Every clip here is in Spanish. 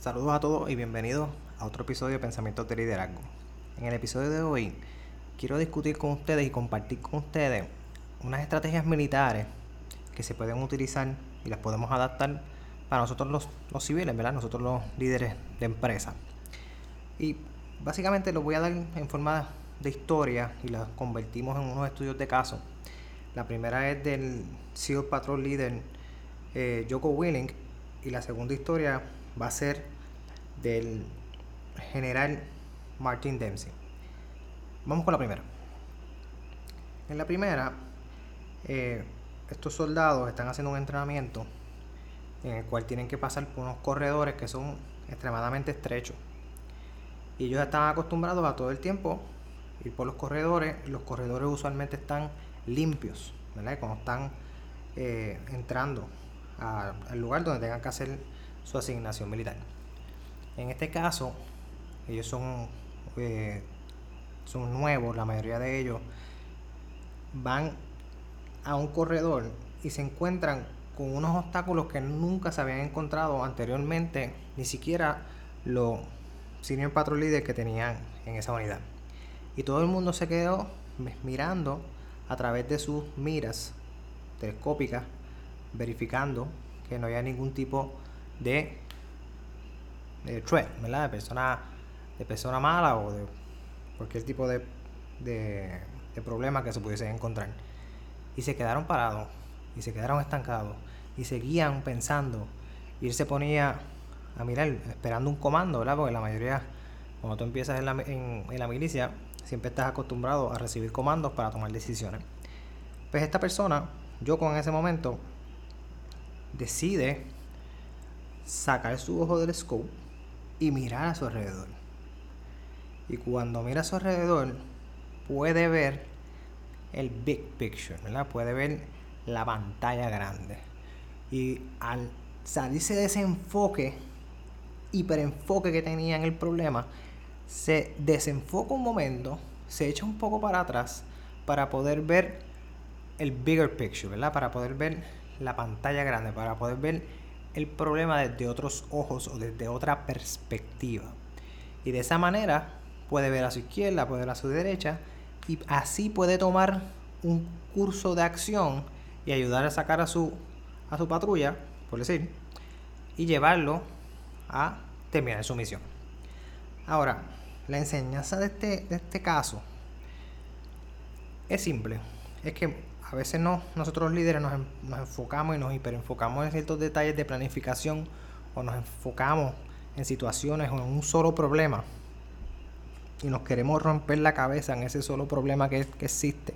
Saludos a todos y bienvenidos a otro episodio de Pensamientos de Liderazgo. En el episodio de hoy quiero discutir con ustedes y compartir con ustedes unas estrategias militares que se pueden utilizar y las podemos adaptar para nosotros los, los civiles, ¿verdad? Nosotros los líderes de empresa. Y básicamente lo voy a dar en forma de historia y las convertimos en unos estudios de caso. La primera es del SEAL Patrol Leader eh, Joko Willing y la segunda historia va a ser del general Martin Dempsey. Vamos con la primera. En la primera, eh, estos soldados están haciendo un entrenamiento en el cual tienen que pasar por unos corredores que son extremadamente estrechos. Y ellos están acostumbrados a todo el tiempo ir por los corredores. Los corredores usualmente están limpios, ¿verdad? Cuando están eh, entrando al lugar donde tengan que hacer su asignación militar. En este caso, ellos son, eh, son nuevos, la mayoría de ellos van a un corredor y se encuentran con unos obstáculos que nunca se habían encontrado anteriormente, ni siquiera los senior patrol leaders que tenían en esa unidad. Y todo el mundo se quedó mirando a través de sus miras telescópicas, verificando que no haya ningún tipo de, de threat, ¿verdad? De persona, de persona mala o de cualquier tipo de, de, de problema que se pudiese encontrar. Y se quedaron parados, y se quedaron estancados, y seguían pensando. Y él se ponía a mirar, esperando un comando, ¿verdad? Porque la mayoría, cuando tú empiezas en la, en, en la milicia, siempre estás acostumbrado a recibir comandos para tomar decisiones. Pues esta persona, yo con ese momento, decide sacar su ojo del scope y mirar a su alrededor. Y cuando mira a su alrededor, puede ver el big picture, ¿verdad? Puede ver la pantalla grande. Y al salirse de ese enfoque, hiperenfoque que tenía en el problema, se desenfoca un momento, se echa un poco para atrás para poder ver el bigger picture, ¿verdad? Para poder ver la pantalla grande, para poder ver el problema desde otros ojos o desde otra perspectiva. Y de esa manera puede ver a su izquierda, puede ver a su derecha y así puede tomar un curso de acción y ayudar a sacar a su, a su patrulla, por decir, y llevarlo a terminar su misión. Ahora, la enseñanza de este, de este caso es simple. Es que a veces no, nosotros líderes nos, enfocamos y nos hiperenfocamos en ciertos detalles de planificación o nos enfocamos en situaciones o en un solo problema y nos queremos romper la cabeza en ese solo problema que, que existe.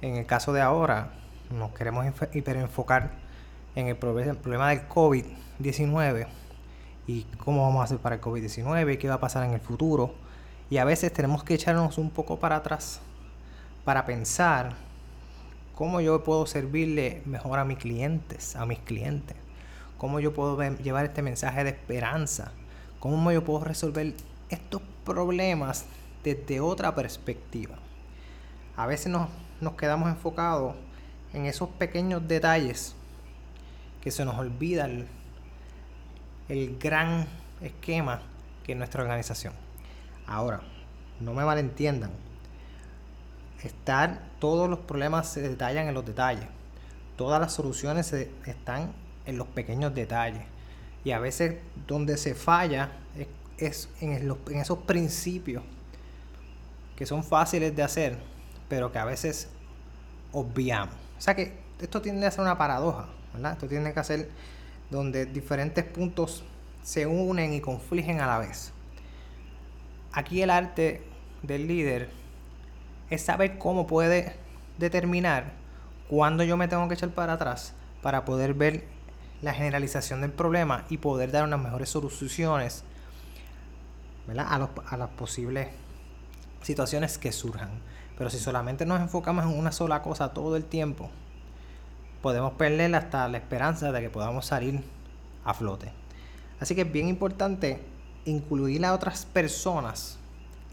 En el caso de ahora, nos queremos hiperenfocar en el problema del COVID-19 y cómo vamos a hacer para el COVID-19, qué va a pasar en el futuro. Y a veces tenemos que echarnos un poco para atrás para pensar cómo yo puedo servirle mejor a mis clientes, a mis clientes. Cómo yo puedo llevar este mensaje de esperanza. Cómo yo puedo resolver estos problemas desde otra perspectiva. A veces nos, nos quedamos enfocados en esos pequeños detalles que se nos olvida el, el gran esquema que es nuestra organización. Ahora, no me malentiendan. Estar, todos los problemas se detallan en los detalles. Todas las soluciones se, están en los pequeños detalles. Y a veces donde se falla es, es en, en esos principios que son fáciles de hacer, pero que a veces obviamos. O sea que esto tiende a ser una paradoja. Esto tiene que ser donde diferentes puntos se unen y confligen a la vez. Aquí el arte del líder es saber cómo puede determinar cuándo yo me tengo que echar para atrás para poder ver la generalización del problema y poder dar unas mejores soluciones A, los, a las posibles situaciones que surjan. Pero si solamente nos enfocamos en una sola cosa todo el tiempo, podemos perder hasta la esperanza de que podamos salir a flote. Así que es bien importante incluir a otras personas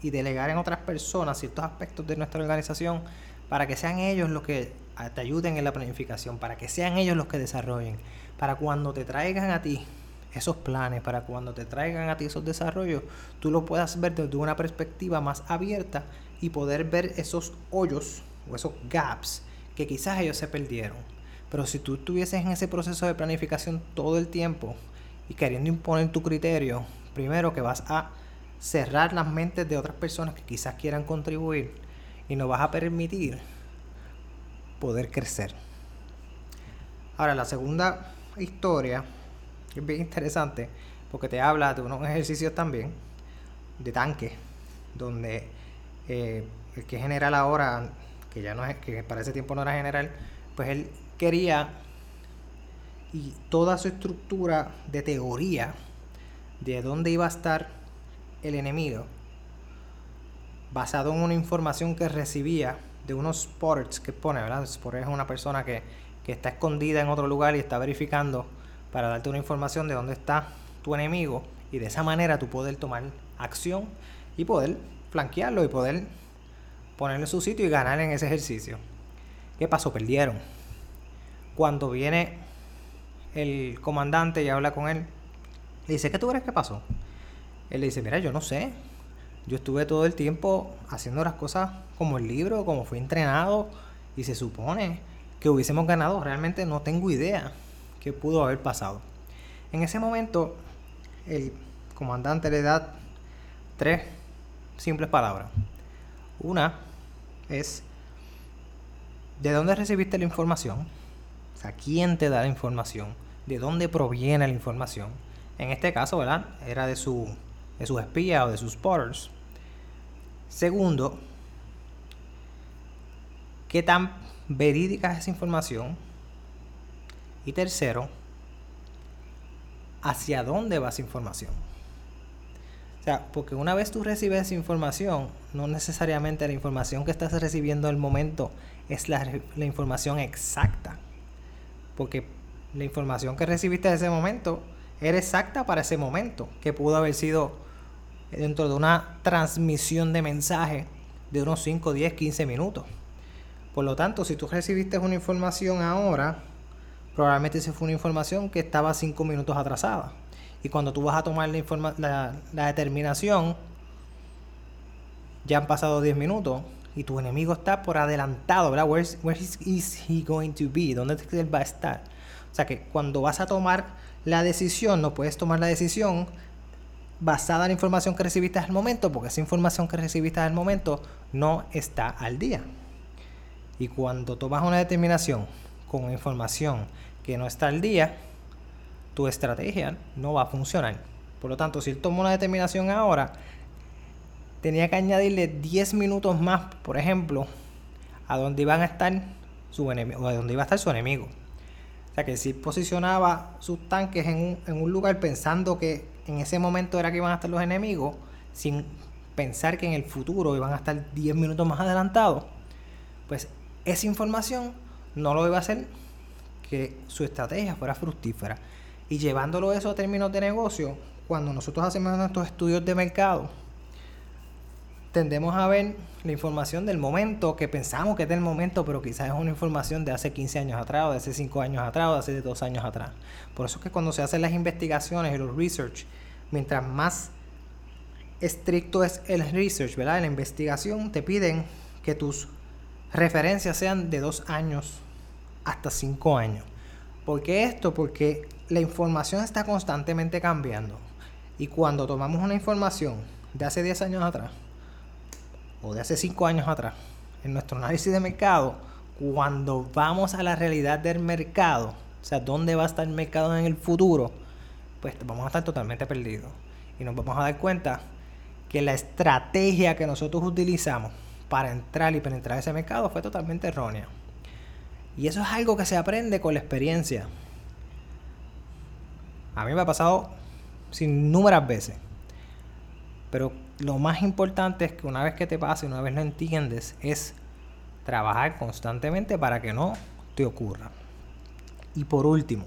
y delegar en otras personas ciertos aspectos de nuestra organización para que sean ellos los que te ayuden en la planificación, para que sean ellos los que desarrollen, para cuando te traigan a ti esos planes, para cuando te traigan a ti esos desarrollos, tú lo puedas ver desde una perspectiva más abierta y poder ver esos hoyos o esos gaps que quizás ellos se perdieron. Pero si tú estuvieses en ese proceso de planificación todo el tiempo y queriendo imponer tu criterio, primero que vas a cerrar las mentes de otras personas que quizás quieran contribuir y no vas a permitir poder crecer. Ahora, la segunda historia es bien interesante porque te habla de unos ejercicios también de tanque, donde eh, el que es general ahora, que ya no es, que para ese tiempo no era general, pues él quería y toda su estructura de teoría de dónde iba a estar el enemigo, basado en una información que recibía de unos spotters que pone, ¿verdad? Spotter es una persona que, que está escondida en otro lugar y está verificando para darte una información de dónde está tu enemigo y de esa manera tú poder tomar acción y poder flanquearlo y poder ponerlo en su sitio y ganar en ese ejercicio. ¿Qué pasó? Perdieron. Cuando viene el comandante y habla con él, le dice, ¿qué tú crees que pasó? Él le dice, mira, yo no sé. Yo estuve todo el tiempo haciendo las cosas como el libro, como fui entrenado, y se supone que hubiésemos ganado. Realmente no tengo idea qué pudo haber pasado. En ese momento, el comandante le da tres simples palabras. Una es, ¿de dónde recibiste la información? O sea, ¿quién te da la información? ¿De dónde proviene la información? En este caso, ¿verdad? Era de, su, de sus espías o de sus spotters. Segundo, ¿qué tan verídica es esa información? Y tercero, ¿hacia dónde va esa información? O sea, porque una vez tú recibes esa información, no necesariamente la información que estás recibiendo en el momento es la información exacta. Porque la información que recibiste en ese momento era exacta para ese momento, que pudo haber sido dentro de una transmisión de mensaje de unos 5, 10, 15 minutos. Por lo tanto, si tú recibiste una información ahora, probablemente esa fue una información que estaba 5 minutos atrasada. Y cuando tú vas a tomar la, la, determinación, ya han pasado 10 minutos y tu enemigo está por adelantado, ¿verdad? Where is, he going to be? ¿Dónde él va a estar? O sea que cuando vas a tomar la decisión, no puedes tomar la decisión basada en la información que recibiste al momento, porque esa información que recibiste al momento no está al día. Y cuando tomas una determinación con información que no está al día, tu estrategia no va a funcionar. Por lo tanto, si él toma una determinación ahora, tenía que añadirle 10 minutos más, por ejemplo, a donde iban a estar su enemigo, o a donde iba a estar su enemigo sea que si posicionaba sus tanques en un, lugar pensando que en ese momento era que iban a estar los enemigos, sin pensar que en el futuro iban a estar 10 minutos más adelantados, pues esa información no lo iba a hacer que su estrategia fuera fructífera. Y llevándolo eso a términos de negocio, cuando nosotros hacemos nuestros estudios de mercado, tendemos a ver la información del momento que pensamos que es del momento, pero quizás es una información de hace 15 años atrás, o de hace 5 años atrás, o de hace 2 años atrás. Por eso es que cuando se hacen las investigaciones y los research, mientras más estricto es el research, ¿verdad? La investigación te piden que tus referencias sean de 2 años hasta 5 años. ¿Por qué esto? Porque la información está constantemente cambiando. Y cuando tomamos una información de hace 10 años atrás, o de hace cinco años atrás, en nuestro análisis de mercado, cuando vamos a la realidad del mercado, o sea, dónde va a estar el mercado en el futuro, pues vamos a estar totalmente perdidos. Y nos vamos a dar cuenta que la estrategia que nosotros utilizamos para entrar y penetrar ese mercado fue totalmente errónea. Y eso es algo que se aprende con la experiencia. A mí me ha pasado sin números veces. Pero lo más importante es que una vez que te pase, una vez lo entiendes, es trabajar constantemente para que no te ocurra. Y por último,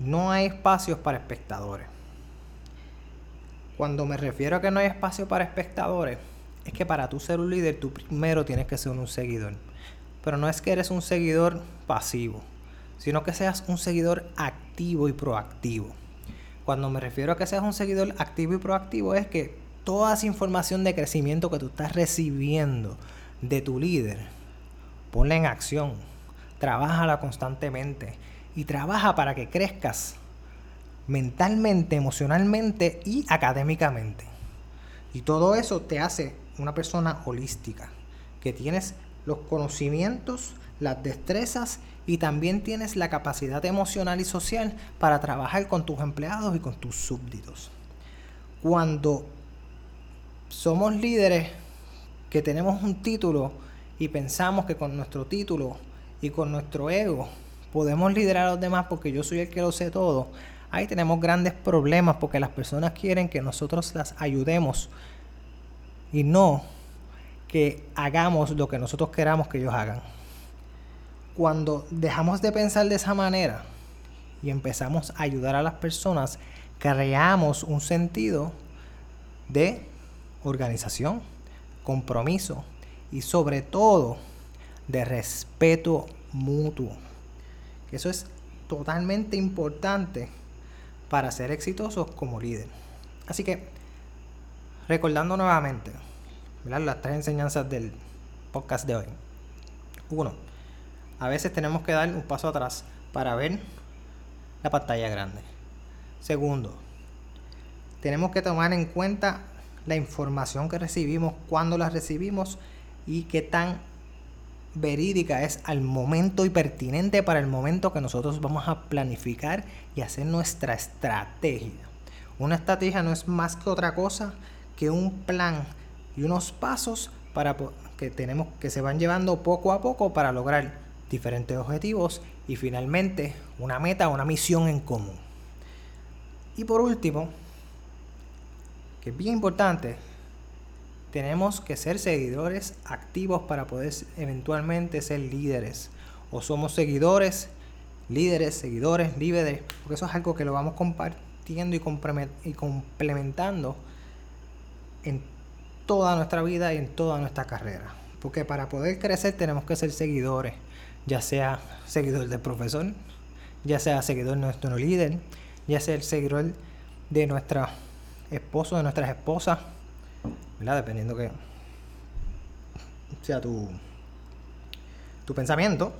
no hay espacios para espectadores. Cuando me refiero a que no hay espacio para espectadores, es que para tú ser un líder, tú primero tienes que ser un seguidor. Pero no es que eres un seguidor pasivo, sino que seas un seguidor activo activo y proactivo. Cuando me refiero a que seas un seguidor activo y proactivo es que toda esa información de crecimiento que tú estás recibiendo de tu líder, ponla en acción, trabájala constantemente y trabaja para que crezcas mentalmente, emocionalmente y académicamente. Y todo eso te hace una persona holística, que tienes los conocimientos, las destrezas y también tienes la capacidad emocional y social para trabajar con tus empleados y con tus súbditos. Cuando somos líderes que tenemos un título y pensamos que con nuestro título y con nuestro ego podemos liderar a los demás porque yo soy el que lo sé todo, ahí tenemos grandes problemas porque las personas quieren que nosotros las ayudemos y no que hagamos lo que nosotros queramos que ellos hagan. Cuando dejamos de pensar de esa manera y empezamos a ayudar a las personas, creamos un sentido de organización, compromiso y sobre todo de respeto mutuo. Eso es totalmente importante para ser exitosos como líder. Así que, recordando nuevamente las tres enseñanzas del podcast de hoy. Uno, a veces tenemos que dar un paso atrás para ver la pantalla grande. Segundo, tenemos que tomar en cuenta la información que recibimos, cuándo la recibimos y qué tan verídica es al momento y pertinente para el momento que nosotros vamos a planificar y hacer nuestra estrategia. Una estrategia no es más que otra cosa que un plan y unos pasos para que tenemos que se van llevando poco a poco para lograr diferentes objetivos y finalmente una meta, una misión en común. Y por último, que es bien importante, tenemos que ser seguidores activos para poder eventualmente ser líderes. O somos seguidores, líderes, seguidores, líderes, porque eso es algo que lo vamos compartiendo y complementando en toda nuestra vida y en toda nuestra carrera. Porque para poder crecer tenemos que ser seguidores, ya sea seguidor del profesor, ya sea seguidor de nuestro líder, ya sea el seguidor de nuestra esposo, de nuestras esposas, ¿verdad? Dependiendo que sea tu, tu pensamiento.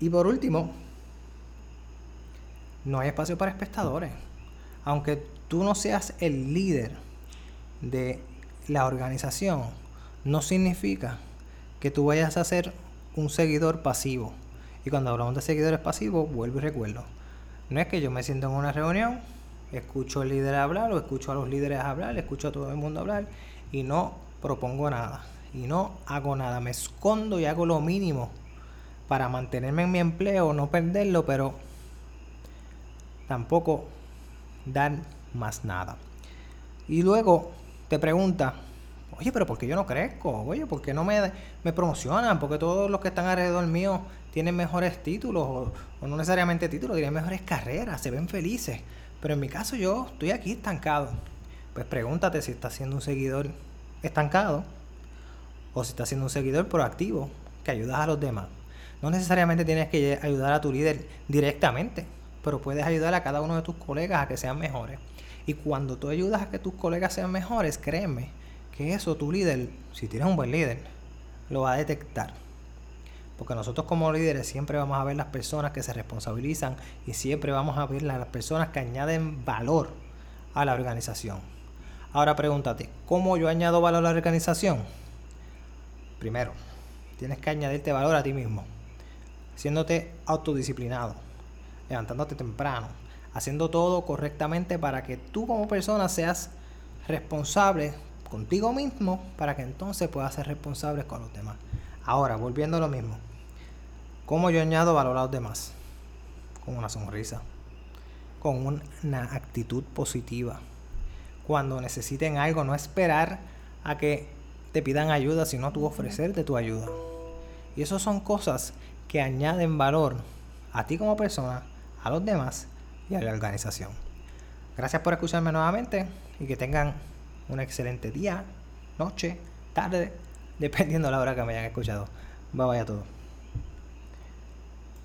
Y por último, no hay espacio para espectadores. Aunque tú no seas el líder de la organización, no significa que tú vayas a ser un seguidor pasivo. Y cuando hablamos de seguidores pasivos, vuelvo y recuerdo. No es que yo me siento en una reunión escucho al líder hablar o escucho a los líderes hablar, escucho a todo el mundo hablar y no propongo nada y no hago nada, me escondo y hago lo mínimo para mantenerme en mi empleo, no perderlo, pero tampoco dar más nada. Y luego te pregunta, oye, pero ¿por qué yo no crezco? Oye, ¿por qué no me, me promocionan? Porque todos los que están alrededor mío tienen mejores títulos, o, o no necesariamente títulos, tienen mejores carreras, se ven felices. Pero en mi caso yo estoy aquí estancado. Pues pregúntate si estás siendo un seguidor estancado o si estás siendo un seguidor proactivo que ayudas a los demás. No necesariamente tienes que ayudar a tu líder directamente, pero puedes ayudar a cada uno de tus colegas a que sean mejores. Y cuando tú ayudas a que tus colegas sean mejores, créeme que eso tu líder, si tienes un buen líder, lo va a detectar. Porque nosotros como líderes siempre vamos a ver las personas que se responsabilizan y siempre vamos a ver las personas que añaden valor a la organización. Ahora pregúntate, ¿cómo yo añado valor a la organización? Primero, tienes que añadirte valor a ti mismo, siéndote autodisciplinado, levantándote temprano, haciendo todo correctamente para que tú como persona seas responsable contigo mismo para que entonces puedas ser responsable con los demás. Ahora, volviendo a lo mismo. ¿Cómo yo añado valor a los demás? Con una sonrisa. Con una actitud positiva. Cuando necesiten algo, no esperar a que te pidan ayuda, sino tú ofrecerte tu ayuda. Y eso son cosas que añaden valor a ti como persona, a los demás y a la organización. Gracias por escucharme nuevamente y que tengan un excelente día, noche, tarde dependiendo de la hora que me hayan escuchado. Bye bye a todos.